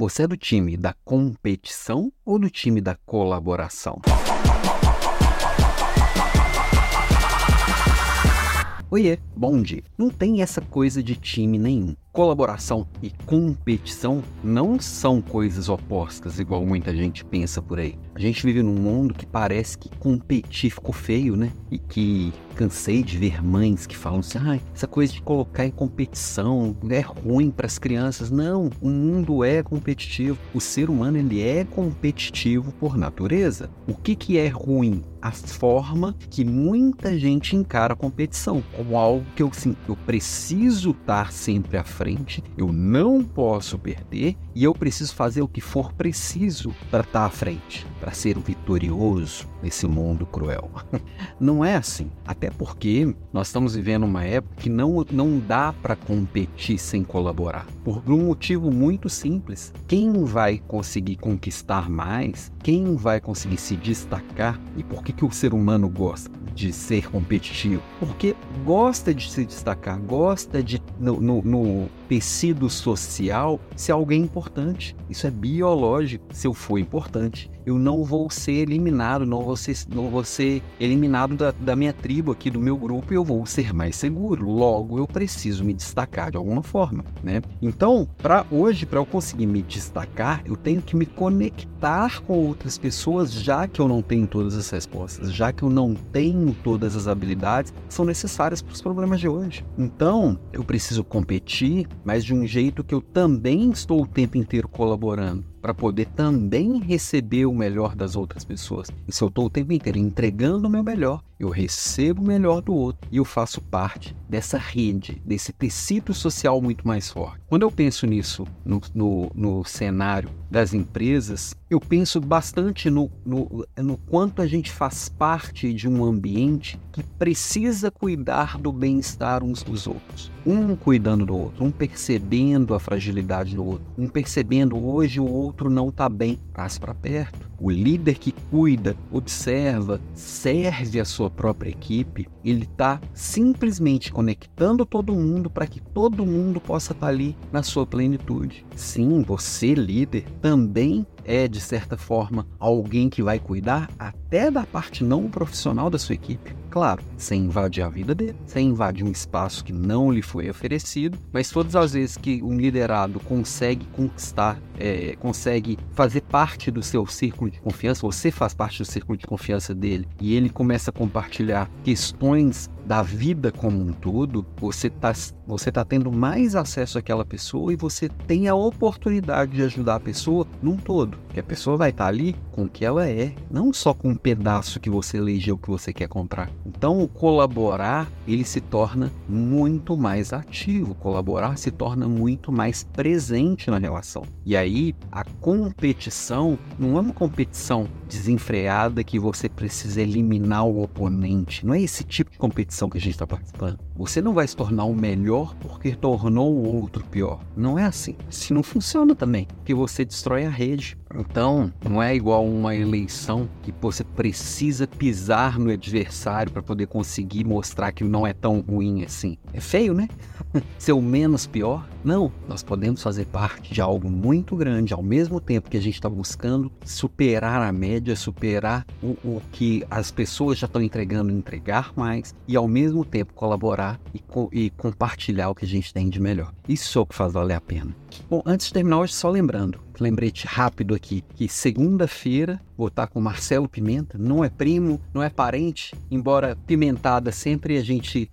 Você é do time da competição ou do time da colaboração? Oiê, bom dia. Não tem essa coisa de time nenhum. Colaboração e competição não são coisas opostas, igual muita gente pensa por aí. A gente vive num mundo que parece que competir ficou feio, né? E que cansei de ver mães que falam assim: ah, essa coisa de colocar em competição é ruim para as crianças. Não, o mundo é competitivo. O ser humano ele é competitivo por natureza. O que, que é ruim? A forma que muita gente encara a competição como algo que eu, sim, eu preciso estar sempre à frente eu não posso perder e eu preciso fazer o que for preciso para estar à frente, para ser o vitorioso nesse mundo cruel. Não é assim, até porque nós estamos vivendo uma época que não, não dá para competir sem colaborar, por um motivo muito simples. Quem vai conseguir conquistar mais, quem vai conseguir se destacar e por que, que o ser humano gosta? de ser competitivo, porque gosta de se destacar, gosta de no, no, no tecido social ser alguém importante. Isso é biológico. Se eu for importante, eu não vou ser eliminado, não vou ser, não vou ser eliminado da, da minha tribo aqui, do meu grupo, e eu vou ser mais seguro. Logo, eu preciso me destacar de alguma forma, né? Então, para hoje, para eu conseguir me destacar, eu tenho que me conectar com outras pessoas, já que eu não tenho todas as respostas, já que eu não tenho todas as habilidades que são necessárias para os problemas de hoje. Então, eu preciso competir, mas de um jeito que eu também estou o tempo inteiro colaborando para poder também receber o melhor das outras pessoas. E se eu estou o tempo inteiro entregando o meu melhor, eu recebo o melhor do outro e eu faço parte dessa rede, desse tecido social muito mais forte. Quando eu penso nisso no, no, no cenário das empresas, eu penso bastante no, no, no quanto a gente faz parte de um ambiente que precisa cuidar do bem-estar uns dos outros. Um cuidando do outro, um percebendo a fragilidade do outro, um percebendo hoje o outro não está bem, traz para perto o líder que cuida, observa, serve a sua própria equipe, ele está simplesmente conectando todo mundo para que todo mundo possa estar tá ali na sua plenitude. Sim, você, líder, também é, de certa forma, alguém que vai cuidar até da parte não profissional da sua equipe. Claro, sem invadir a vida dele, sem invadir um espaço que não lhe foi oferecido, mas todas as vezes que um liderado consegue conquistar, é, consegue fazer parte do seu círculo de confiança, você faz parte do círculo de confiança dele e ele começa a compartilhar questões da vida como um todo, você está você tá tendo mais acesso àquela pessoa e você tem a oportunidade de ajudar a pessoa num todo. Que a pessoa vai estar tá ali com o que ela é, não só com um pedaço que você elegeu que você quer comprar. Então, o colaborar, ele se torna muito mais ativo, colaborar se torna muito mais presente na relação. E aí, a competição não é uma competição desenfreada que você precisa eliminar o oponente. Não é esse tipo de competição que a gente está participando. Você não vai se tornar o melhor porque tornou o outro pior. Não é assim. Se não funciona também, porque você destrói a rede. Então, não é igual uma eleição que você precisa pisar no adversário para poder conseguir mostrar que não é tão ruim assim. É feio, né? Ser o menos pior. Não, nós podemos fazer parte de algo muito grande ao mesmo tempo que a gente está buscando superar a média, superar o, o que as pessoas já estão entregando, entregar mais e ao mesmo tempo colaborar e, co e compartilhar o que a gente tem de melhor. Isso é o que faz valer a pena. Bom, antes de terminar hoje, só lembrando, lembrete rápido aqui, que segunda-feira vou estar com Marcelo Pimenta, não é primo, não é parente, embora Pimentada sempre a gente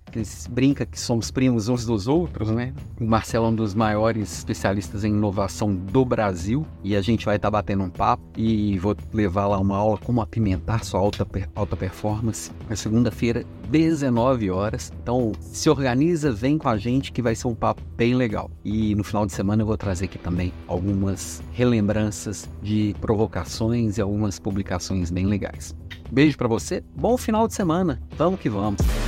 brinca que somos primos uns dos outros, né? O Marcelo é um dos maiores especialistas em inovação do Brasil e a gente vai estar batendo um papo e vou levar lá uma aula como apimentar sua alta, alta performance na segunda-feira, 19 horas. Então, se organiza, vem com a gente que vai ser um papo bem legal. E no final de semana eu vou trazer aqui também algumas relembranças de provocações e algumas publicações bem legais. Beijo para você, bom final de semana, vamos que vamos!